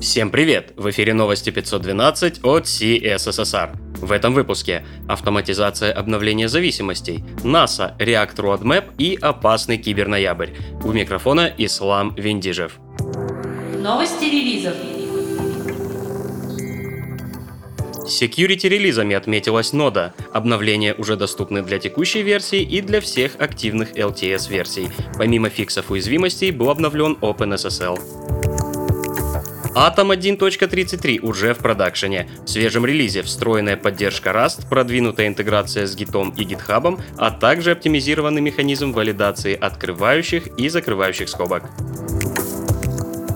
Всем привет! В эфире новости 512 от CSSR. В этом выпуске автоматизация обновления зависимостей, NASA, React Roadmap и опасный киберноябрь. У микрофона Ислам Виндижев. Новости релизов. Security релизами отметилась нода. Обновления уже доступны для текущей версии и для всех активных LTS версий. Помимо фиксов уязвимостей был обновлен OpenSSL. Atom 1.33 уже в продакшене. В свежем релизе встроенная поддержка Rust, продвинутая интеграция с Git и GitHub, а также оптимизированный механизм валидации открывающих и закрывающих скобок.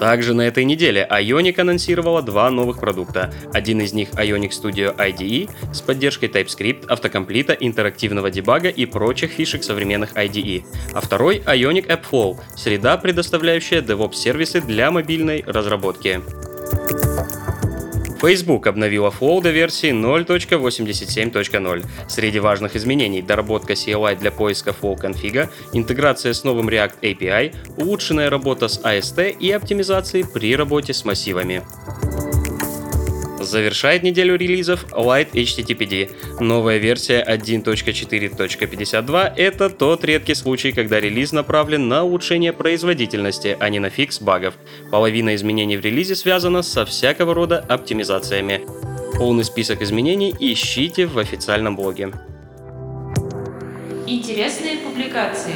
Также на этой неделе Ionic анонсировала два новых продукта. Один из них Ionic Studio IDE с поддержкой TypeScript, автокомплита, интерактивного дебага и прочих фишек современных IDE. А второй Ionic AppFlow — среда, предоставляющая DevOps-сервисы для мобильной разработки. Facebook обновила Flow до версии 0.87.0. Среди важных изменений – доработка CLI для поиска Flow конфига, интеграция с новым React API, улучшенная работа с AST и оптимизации при работе с массивами. Завершает неделю релизов Light HTTPD. Новая версия 1.4.52 — это тот редкий случай, когда релиз направлен на улучшение производительности, а не на фикс багов. Половина изменений в релизе связана со всякого рода оптимизациями. Полный список изменений ищите в официальном блоге. Интересные публикации.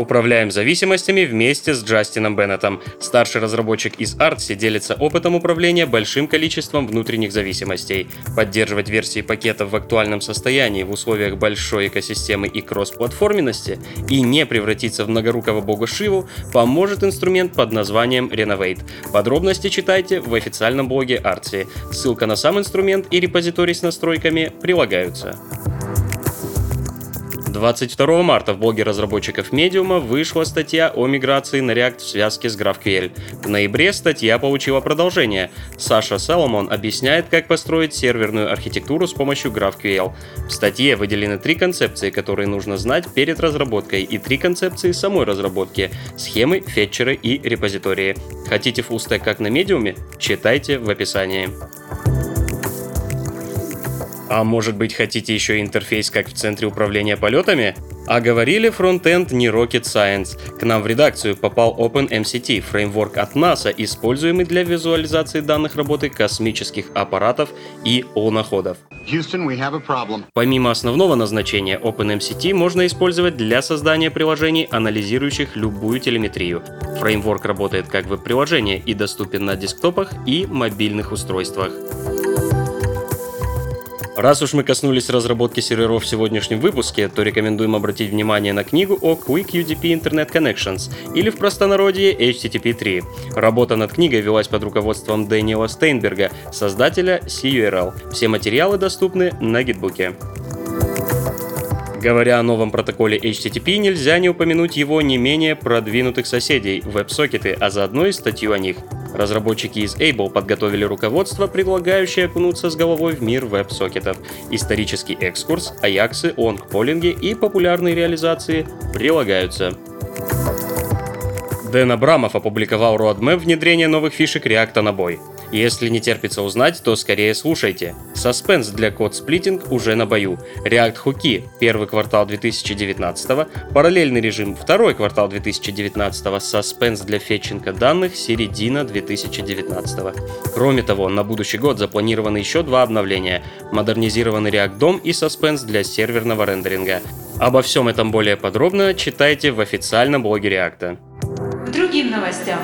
Управляем зависимостями вместе с Джастином Беннетом. Старший разработчик из Artsy делится опытом управления большим количеством внутренних зависимостей. Поддерживать версии пакетов в актуальном состоянии в условиях большой экосистемы и кросс-платформенности и не превратиться в многорукого бога Шиву поможет инструмент под названием Renovate. Подробности читайте в официальном блоге Artsy. Ссылка на сам инструмент и репозиторий с настройками прилагаются. 22 марта в блоге разработчиков Medium вышла статья о миграции на React в связке с GraphQL. В ноябре статья получила продолжение. Саша Соломон объясняет, как построить серверную архитектуру с помощью GraphQL. В статье выделены три концепции, которые нужно знать перед разработкой, и три концепции самой разработки — схемы, фетчеры и репозитории. Хотите фуллстек как на Medium? Читайте в описании. А может быть хотите еще интерфейс как в центре управления полетами? А говорили фронтенд не Rocket Science. К нам в редакцию попал OpenMCT, фреймворк от NASA, используемый для визуализации данных работы космических аппаратов и луноходов. Houston, we have a problem. Помимо основного назначения, OpenMCT можно использовать для создания приложений, анализирующих любую телеметрию. Фреймворк работает как веб-приложение и доступен на десктопах и мобильных устройствах. Раз уж мы коснулись разработки серверов в сегодняшнем выпуске, то рекомендуем обратить внимание на книгу о Quick UDP Internet Connections, или в простонародье HTTP 3. Работа над книгой велась под руководством Дэниела Стейнберга, создателя CURL. Все материалы доступны на гитбуке. Говоря о новом протоколе HTTP, нельзя не упомянуть его не менее продвинутых соседей — веб-сокеты, а заодно и статью о них. Разработчики из Able подготовили руководство, предлагающее окунуться с головой в мир веб-сокетов. Исторический экскурс, аяксы, лонгполинги и популярные реализации прилагаются. Дэн Абрамов опубликовал roadmap внедрения новых фишек React на бой. Если не терпится узнать, то скорее слушайте. Саспенс для код сплитинг уже на бою. React хуки первый квартал 2019, параллельный режим второй квартал 2019, саспенс для фетчинга данных середина 2019. Кроме того, на будущий год запланированы еще два обновления. Модернизированный React DOM и саспенс для серверного рендеринга. Обо всем этом более подробно читайте в официальном блоге React. Другим новостям.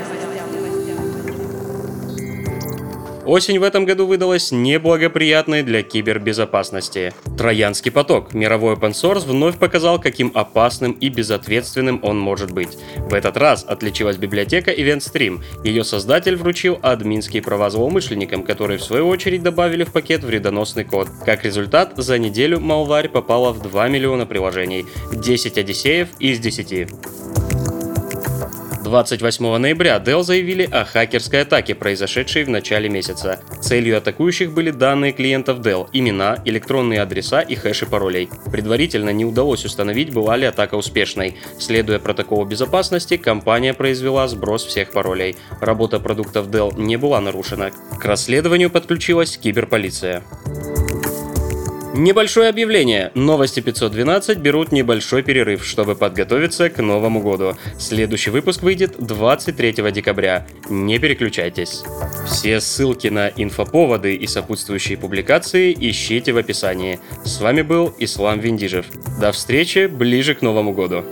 Осень в этом году выдалась неблагоприятной для кибербезопасности. Троянский поток, мировой open source, вновь показал, каким опасным и безответственным он может быть. В этот раз отличилась библиотека EventStream. Ее создатель вручил админские права злоумышленникам, которые в свою очередь добавили в пакет вредоносный код. Как результат, за неделю Малварь попала в 2 миллиона приложений, 10 одиссеев из 10. 28 ноября Dell заявили о хакерской атаке, произошедшей в начале месяца. Целью атакующих были данные клиентов Dell, имена, электронные адреса и хэши паролей. Предварительно не удалось установить, была ли атака успешной. Следуя протоколу безопасности, компания произвела сброс всех паролей. Работа продуктов Dell не была нарушена. К расследованию подключилась киберполиция. Небольшое объявление. Новости 512 берут небольшой перерыв, чтобы подготовиться к Новому году. Следующий выпуск выйдет 23 декабря. Не переключайтесь. Все ссылки на инфоповоды и сопутствующие публикации ищите в описании. С вами был Ислам Виндижев. До встречи ближе к Новому году.